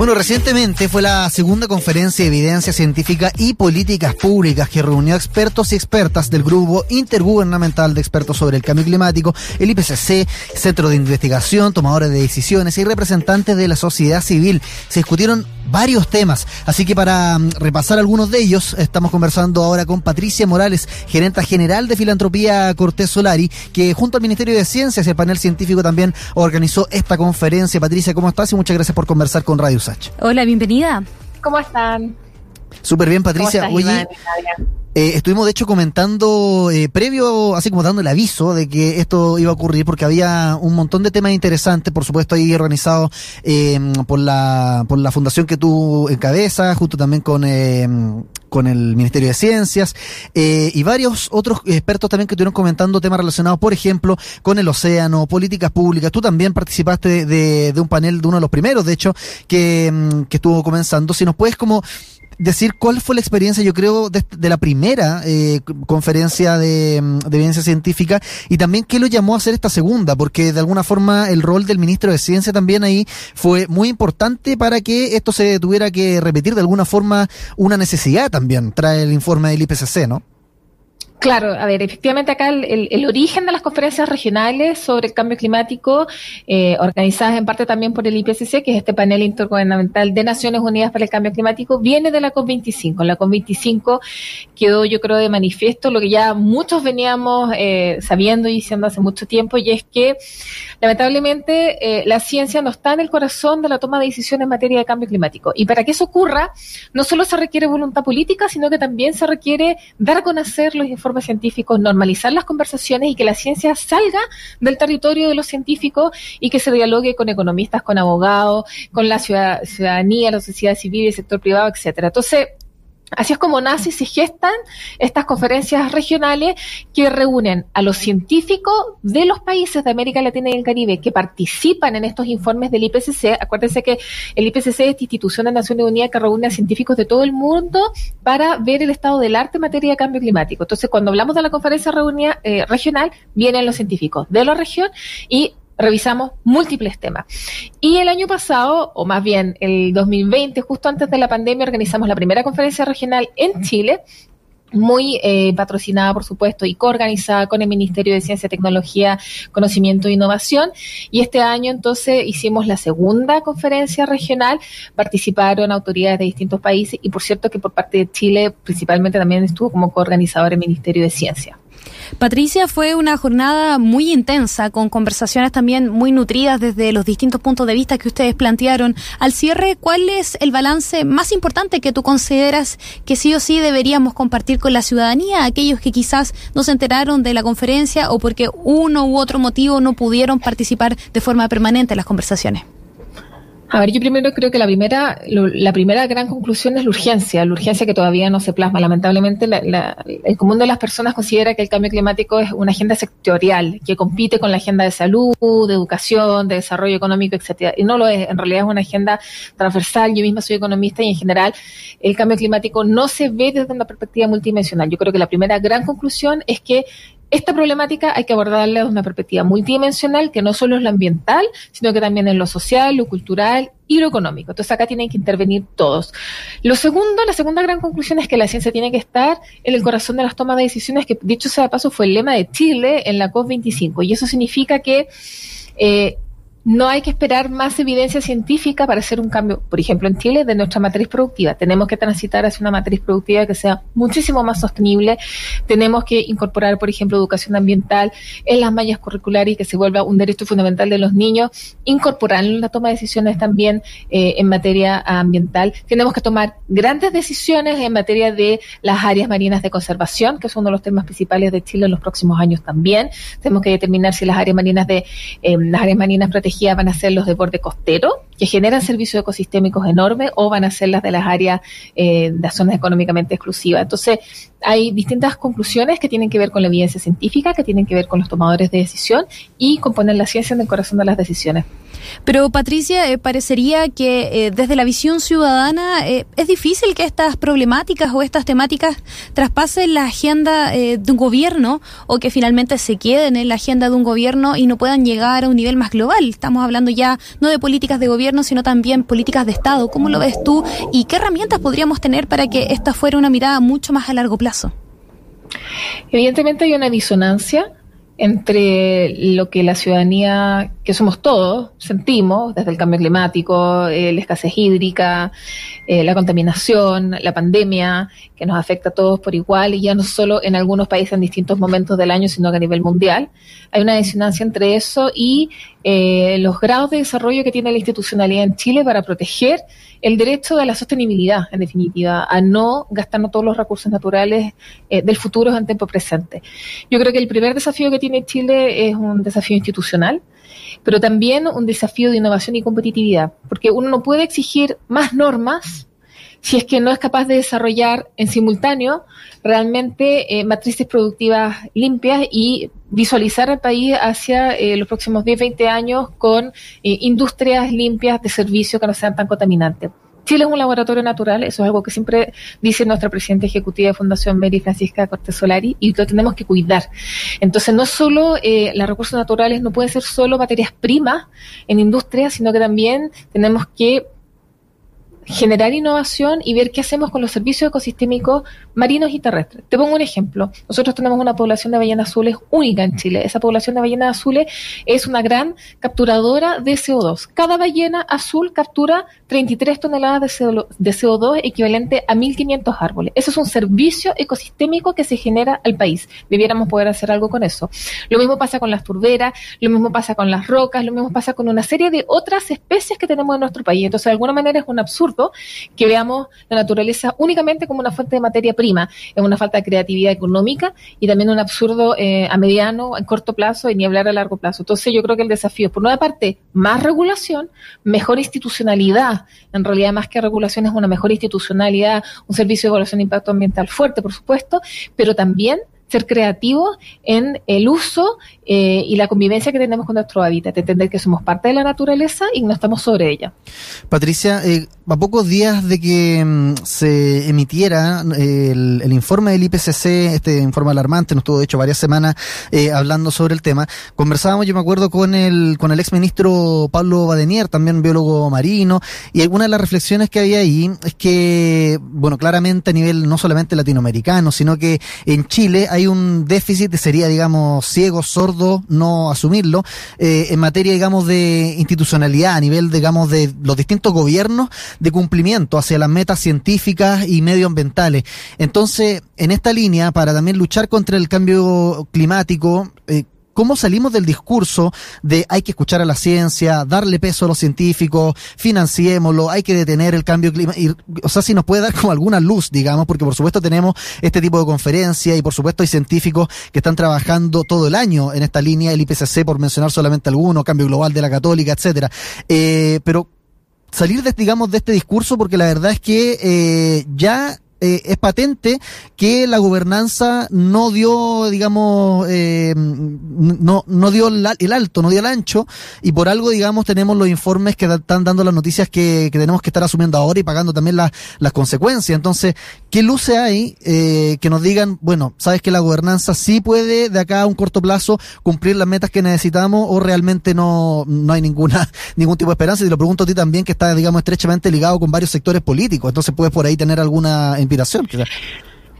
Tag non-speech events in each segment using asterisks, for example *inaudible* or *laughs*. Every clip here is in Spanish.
Bueno, recientemente fue la segunda conferencia de evidencia científica y políticas públicas que reunió expertos y expertas del grupo intergubernamental de expertos sobre el cambio climático, el IPCC, Centro de Investigación, tomadores de decisiones y representantes de la sociedad civil. Se discutieron varios temas, así que para mm, repasar algunos de ellos, estamos conversando ahora con Patricia Morales, gerenta general de Filantropía Cortés Solari, que junto al Ministerio de Ciencias y el panel científico también organizó esta conferencia. Patricia, ¿cómo estás? Y muchas gracias por conversar con Radio Hola, bienvenida. ¿Cómo están? Súper bien, Patricia. Oye, eh, estuvimos de hecho comentando eh, previo, así como dando el aviso de que esto iba a ocurrir, porque había un montón de temas interesantes, por supuesto ahí organizados eh, por la por la fundación que tú encabezas, junto también con con el Ministerio de Ciencias eh, y varios otros expertos también que estuvieron comentando temas relacionados, por ejemplo, con el océano, políticas públicas. Tú también participaste de, de un panel de uno de los primeros, de hecho, que, mm, que estuvo comenzando. Si nos puedes como decir cuál fue la experiencia, yo creo, de, la primera eh, conferencia de, de, evidencia científica y también qué lo llamó a hacer esta segunda, porque de alguna forma el rol del ministro de Ciencia también ahí fue muy importante para que esto se tuviera que repetir de alguna forma una necesidad también, trae el informe del IPCC, ¿no? Claro, a ver, efectivamente acá el, origen de las conferencias regionales sobre el cambio climático, eh, organizadas en parte también por el IPCC, que es este panel intergubernamental de Naciones Unidas para el Cambio Climático, viene de la COP25. La COP25 quedó, yo creo, de manifiesto lo que ya muchos veníamos eh, sabiendo y diciendo hace mucho tiempo, y es que lamentablemente eh, la ciencia no está en el corazón de la toma de decisiones en materia de cambio climático. Y para que eso ocurra, no solo se requiere voluntad política, sino que también se requiere dar a conocer los informes científicos, normalizar las conversaciones y que la ciencia salga del territorio de los científicos y que se dialogue con economistas, con abogados, con la ciudadanía, la sociedad civil, el sector privado, etcétera. Entonces, Así es como nace y se gestan estas conferencias regionales que reúnen a los científicos de los países de América Latina y el Caribe que participan en estos informes del IPCC. Acuérdense que el IPCC es esta institución de Naciones Unidas que reúne a científicos de todo el mundo para ver el estado del arte en materia de cambio climático. Entonces, cuando hablamos de la conferencia eh, regional, vienen los científicos de la región y revisamos múltiples temas. Y el año pasado, o más bien el 2020, justo antes de la pandemia, organizamos la primera conferencia regional en Chile, muy eh, patrocinada, por supuesto, y coorganizada con el Ministerio de Ciencia, Tecnología, Conocimiento e Innovación. Y este año, entonces, hicimos la segunda conferencia regional. Participaron autoridades de distintos países y, por cierto, que por parte de Chile, principalmente, también estuvo como coorganizador el Ministerio de Ciencia. Patricia, fue una jornada muy intensa, con conversaciones también muy nutridas desde los distintos puntos de vista que ustedes plantearon. Al cierre, ¿cuál es el balance más importante que tú consideras que sí o sí deberíamos compartir con la ciudadanía, aquellos que quizás no se enteraron de la conferencia o porque uno u otro motivo no pudieron participar de forma permanente en las conversaciones? A ver, yo primero creo que la primera, la primera gran conclusión es la urgencia, la urgencia que todavía no se plasma. Lamentablemente, el común de las personas considera que el cambio climático es una agenda sectorial, que compite con la agenda de salud, de educación, de desarrollo económico, etcétera. Y no lo es, en realidad es una agenda transversal. Yo misma soy economista y en general el cambio climático no se ve desde una perspectiva multidimensional. Yo creo que la primera gran conclusión es que esta problemática hay que abordarla desde una perspectiva multidimensional, que no solo es lo ambiental, sino que también es lo social, lo cultural y lo económico. Entonces acá tienen que intervenir todos. Lo segundo, la segunda gran conclusión es que la ciencia tiene que estar en el corazón de las tomas de decisiones, que dicho sea de paso fue el lema de Chile en la COP25. Y eso significa que eh, no hay que esperar más evidencia científica para hacer un cambio, por ejemplo, en Chile, de nuestra matriz productiva. Tenemos que transitar hacia una matriz productiva que sea muchísimo más sostenible. Tenemos que incorporar, por ejemplo, educación ambiental en las mallas curriculares y que se vuelva un derecho fundamental de los niños. Incorporar en la toma de decisiones también eh, en materia ambiental. Tenemos que tomar grandes decisiones en materia de las áreas marinas de conservación, que es uno de los temas principales de Chile en los próximos años también. Tenemos que determinar si las áreas marinas de eh, las áreas marinas protegidas van a ser los de borde costero, que generan servicios ecosistémicos enormes, o van a ser las de las áreas eh, de las zonas económicamente exclusivas. Entonces, hay distintas conclusiones que tienen que ver con la evidencia científica, que tienen que ver con los tomadores de decisión y con poner la ciencia en el corazón de las decisiones. Pero Patricia, eh, parecería que eh, desde la visión ciudadana eh, es difícil que estas problemáticas o estas temáticas traspasen la agenda de un gobierno o que finalmente se queden en la agenda de un gobierno y no puedan llegar a un nivel más global. Estamos hablando ya no de políticas de gobierno, sino también políticas de Estado. ¿Cómo lo ves tú y qué herramientas podríamos tener para que esta fuera una mirada mucho más a largo plazo? Evidentemente hay una disonancia entre lo que la ciudadanía, que somos todos, sentimos, desde el cambio climático, eh, la escasez hídrica, eh, la contaminación, la pandemia, que nos afecta a todos por igual, y ya no solo en algunos países en distintos momentos del año, sino que a nivel mundial. Hay una disonancia entre eso y eh, los grados de desarrollo que tiene la institucionalidad en Chile para proteger el derecho de la sostenibilidad, en definitiva, a no gastarnos todos los recursos naturales eh, del futuro en tiempo presente. Yo creo que el primer desafío que tiene Chile es un desafío institucional, pero también un desafío de innovación y competitividad, porque uno no puede exigir más normas si es que no es capaz de desarrollar en simultáneo realmente eh, matrices productivas limpias y visualizar al país hacia eh, los próximos 10, 20 años con eh, industrias limpias de servicio que no sean tan contaminantes. Chile es un laboratorio natural, eso es algo que siempre dice nuestra presidenta ejecutiva de Fundación Mary Francisca Cortés Solari, y lo tenemos que cuidar. Entonces, no solo eh, los recursos naturales no pueden ser solo materias primas en industria, sino que también tenemos que generar innovación y ver qué hacemos con los servicios ecosistémicos marinos y terrestres. Te pongo un ejemplo. Nosotros tenemos una población de ballenas azules única en Chile. Esa población de ballenas azules es una gran capturadora de CO2. Cada ballena azul captura 33 toneladas de CO2 equivalente a 1.500 árboles. Eso es un servicio ecosistémico que se genera al país. Debiéramos poder hacer algo con eso. Lo mismo pasa con las turberas, lo mismo pasa con las rocas, lo mismo pasa con una serie de otras especies que tenemos en nuestro país. Entonces, de alguna manera es un absurdo que veamos la naturaleza únicamente como una fuente de materia prima. Es una falta de creatividad económica y también un absurdo eh, a mediano, en corto plazo y ni hablar a largo plazo. Entonces, yo creo que el desafío es, por una parte, más regulación, mejor institucionalidad en realidad más que regulación es una mejor institucionalidad, un servicio de evaluación de impacto ambiental fuerte, por supuesto, pero también ser creativos en el uso eh, y la convivencia que tenemos con nuestro hábitat, entender que somos parte de la naturaleza y no estamos sobre ella. Patricia, eh, a pocos días de que mm, se emitiera eh, el, informe del IPCC, este informe alarmante, nos estuvo de hecho varias semanas hablando sobre el tema, conversábamos, yo me acuerdo, con el, con el exministro Pablo Badenier, también biólogo marino, y alguna de las reflexiones que había ahí es que, bueno, claramente a nivel no solamente latinoamericano, sino que en Chile hay hay un déficit, sería, digamos, ciego, sordo, no asumirlo, eh, en materia, digamos, de institucionalidad, a nivel, digamos, de los distintos gobiernos, de cumplimiento hacia las metas científicas y medioambientales. Entonces, en esta línea, para también luchar contra el cambio climático, eh, cómo salimos del discurso de hay que escuchar a la ciencia, darle peso a los científicos, financiémoslo, hay que detener el cambio climático. O sea, si nos puede dar como alguna luz, digamos, porque por supuesto tenemos este tipo de conferencias y por supuesto hay científicos que están trabajando todo el año en esta línea, el IPCC por mencionar solamente algunos, cambio global de la católica, etcétera. Eh, pero salir de, digamos, de este discurso porque la verdad es que eh, ya eh, es patente que la gobernanza no dio, digamos, eh, no, no dio el alto, no dio el ancho, y por algo, digamos, tenemos los informes que están dando las noticias que, que tenemos que estar asumiendo ahora y pagando también las, las consecuencias. Entonces, ¿qué luce hay eh, que nos digan, bueno, sabes que la gobernanza sí puede de acá a un corto plazo cumplir las metas que necesitamos o realmente no, no hay ninguna, *laughs* ningún tipo de esperanza? Y lo pregunto a ti también, que está, digamos, estrechamente ligado con varios sectores políticos. Entonces, puedes por ahí tener alguna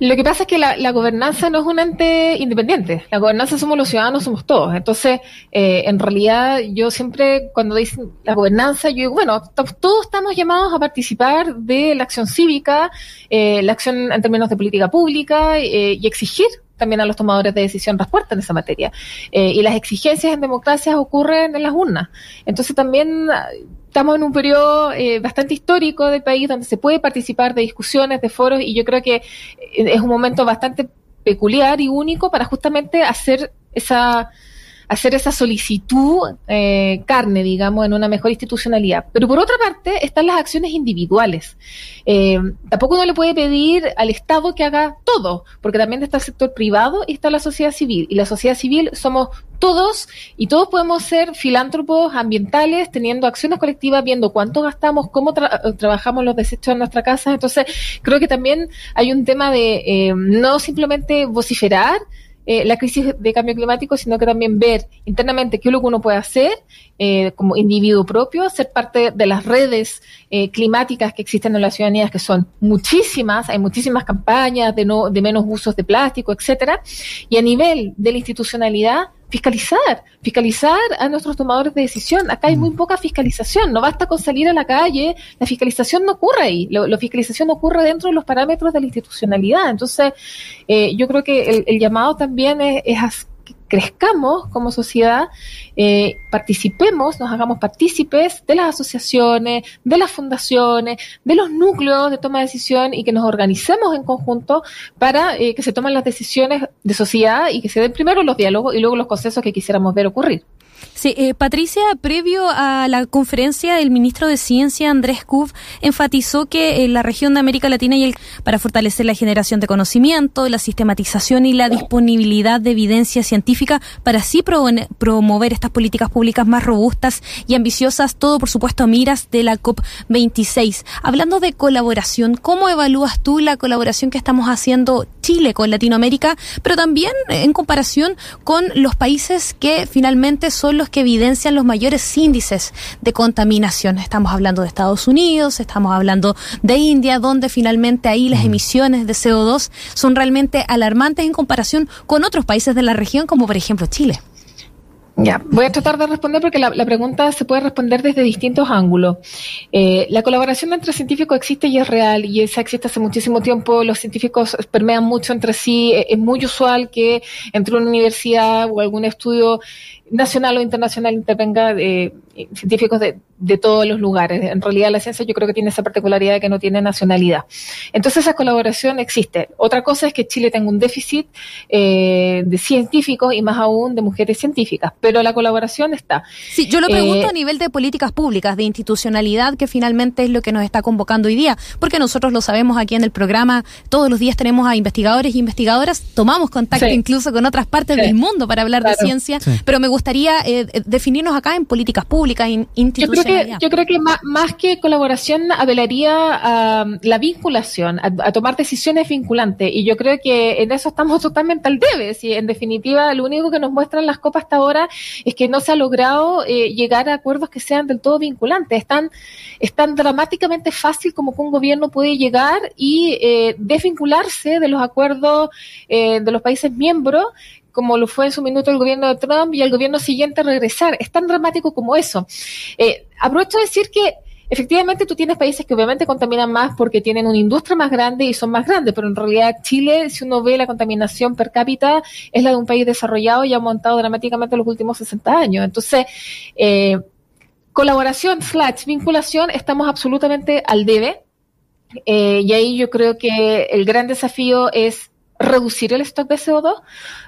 lo que pasa es que la, gobernanza no es un ente independiente. La gobernanza somos los ciudadanos, somos todos. Entonces, eh, en realidad, yo siempre, cuando dicen la gobernanza, yo digo, bueno, todos estamos llamados a participar de la acción cívica, eh, la acción en términos de política pública eh, y exigir también a los tomadores de decisión respuesta en esa materia. y las exigencias en democracias ocurren en las urnas. Entonces, también estamos en un periodo eh, bastante histórico del país donde se puede participar de discusiones, de foros, y yo creo que eh, es un momento bastante peculiar y único para justamente hacer esa hacer esa solicitud eh, carne, digamos, en una mejor institucionalidad. Pero por otra parte están las acciones individuales. tampoco uno le puede pedir al Estado que haga todo, porque también está el sector privado y está la sociedad civil. Y la sociedad civil somos todos y todos podemos ser filántropos ambientales, teniendo acciones colectivas, viendo cuánto gastamos, cómo trabajamos los desechos en nuestra casa. Entonces, creo que también hay un tema de eh, no simplemente vociferar, eh, la crisis de cambio climático, sino que también ver internamente qué es lo que uno puede hacer eh, como individuo propio, ser parte de las redes eh, climáticas que existen en las ciudadanías, que son muchísimas, hay muchísimas campañas de, no, de menos usos de plástico, etcétera, y a nivel de la institucionalidad, fiscalizar, fiscalizar a nuestros tomadores de decisión. Acá hay muy mm. poca fiscalización, no basta con salir a la calle, la fiscalización no ocurre ahí, la fiscalización ocurre dentro de los parámetros de la institucionalidad. Entonces, eh, yo creo que el, llamado también es, es, crezcamos como sociedad, eh, participemos, nos hagamos partícipes de las asociaciones, de las fundaciones, de los núcleos de toma de decisión y que nos organicemos en conjunto para eh, que se tomen las decisiones de sociedad y que se den primero los diálogos y luego los consensos que quisiéramos ver ocurrir. Sí, eh, Patricia, previo a la conferencia, el ministro de Ciencia, Andrés Kuf, enfatizó que en la región de América Latina y el, para fortalecer la generación de conocimiento, la sistematización y la disponibilidad de evidencia científica para así promover estas políticas públicas más robustas y ambiciosas, todo por supuesto a miras de la COP26. Hablando de colaboración, ¿cómo evalúas tú la colaboración que estamos haciendo Chile con Latinoamérica, pero también en comparación con los países que finalmente son los que evidencian los mayores índices de contaminación. Estamos hablando de Estados Unidos, estamos hablando de India, donde finalmente ahí las emisiones de CO2 son realmente alarmantes en comparación con otros países de la región, como por ejemplo Chile. Ya, voy a tratar de responder porque la, pregunta se puede responder desde distintos ángulos. Eh, la colaboración entre científicos existe y es real y esa existe hace muchísimo tiempo. Los científicos permean mucho entre sí. Es muy usual que entre una universidad o algún estudio nacional o internacional intervenga de eh, científicos de, de, todos los lugares. En realidad la ciencia yo creo que tiene esa particularidad de que no tiene nacionalidad. Entonces esa colaboración existe. Otra cosa es que Chile tenga un déficit eh, de científicos y más aún de mujeres científicas, pero la colaboración está. Sí, yo lo pregunto eh, a nivel de políticas públicas, de institucionalidad, que finalmente es lo que nos está convocando hoy día, porque nosotros lo sabemos aquí en el programa, todos los días tenemos a investigadores y investigadoras, tomamos contacto incluso con otras partes del mundo para hablar de ciencia, pero me gusta gustaría eh, definirnos acá en políticas públicas, en institucionalidad. Yo creo que, yo creo que más, que colaboración apelaría a la vinculación, a, tomar decisiones vinculantes. Y yo creo que en eso estamos *laughs* totalmente al debe. Si en definitiva lo único que nos muestran las copas hasta ahora es que no se ha logrado eh, llegar a acuerdos que sean del todo vinculantes. Es tan, es tan dramáticamente fácil como que un gobierno puede llegar y eh, desvincularse de los acuerdos eh, de los países miembros como lo fue en su minuto el gobierno de Trump y el gobierno siguiente regresar. Es tan dramático como eso. Eh, aprovecho de decir que efectivamente tú tienes países que obviamente contaminan más porque tienen una industria más grande y son más grandes, pero en realidad Chile, si uno ve la contaminación per cápita, es la de un país desarrollado y ha aumentado dramáticamente en los últimos 60 años. Entonces, eh, colaboración slash vinculación, estamos absolutamente al debe. Eh, y ahí yo creo que el gran desafío es reducir el stock de CO2.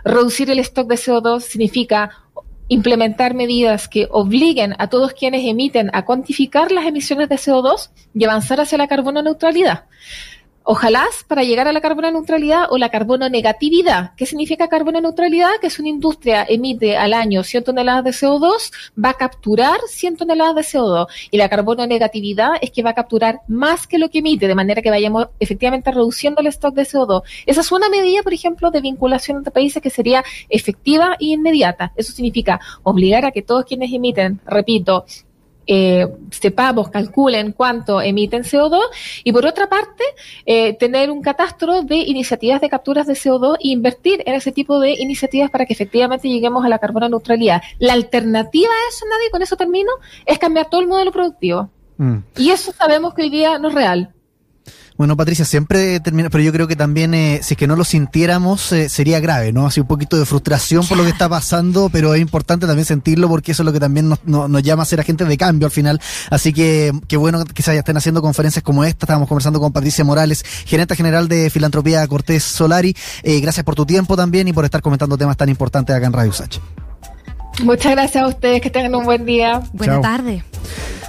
Reducir el stock de CO2 significa implementar medidas que obliguen a todos quienes emiten a cuantificar las emisiones de CO2 y avanzar hacia la carbono neutralidad. Ojalá para llegar a la carbono neutralidad o la carbono negatividad. ¿Qué significa carbono neutralidad? Que si una industria emite al año 100 toneladas de CO2, va a capturar 100 toneladas de CO2. Y la carbono negatividad es que va a capturar más que lo que emite, de manera que vayamos efectivamente reduciendo el stock de CO2. Esa es una medida, por ejemplo, de vinculación entre países que sería efectiva e inmediata. Eso significa obligar a que todos quienes emiten, repito, eh, sepamos, calculen cuánto emiten CO2 y por otra parte eh, tener un catastro de iniciativas de capturas de CO2 e invertir en ese tipo de iniciativas para que efectivamente lleguemos a la carbono neutralidad. La alternativa a eso, nadie, con eso termino, es cambiar todo el modelo productivo. Mm. Y eso sabemos que hoy día no es real. Bueno, Patricia, siempre termina, pero yo creo que también, eh, si es que no lo sintiéramos, eh, sería grave, ¿no? Así un poquito de frustración por lo que está pasando, pero es importante también sentirlo porque eso es lo que también nos, nos, llama a ser agentes de cambio al final. Así que, qué bueno que se estén haciendo conferencias como esta. Estábamos conversando con Patricia Morales, gerente general de Filantropía Cortés Solari. Eh, gracias por tu tiempo también y por estar comentando temas tan importantes acá en Radio Sach. Muchas gracias a ustedes, que tengan un buen día. Buenas tardes.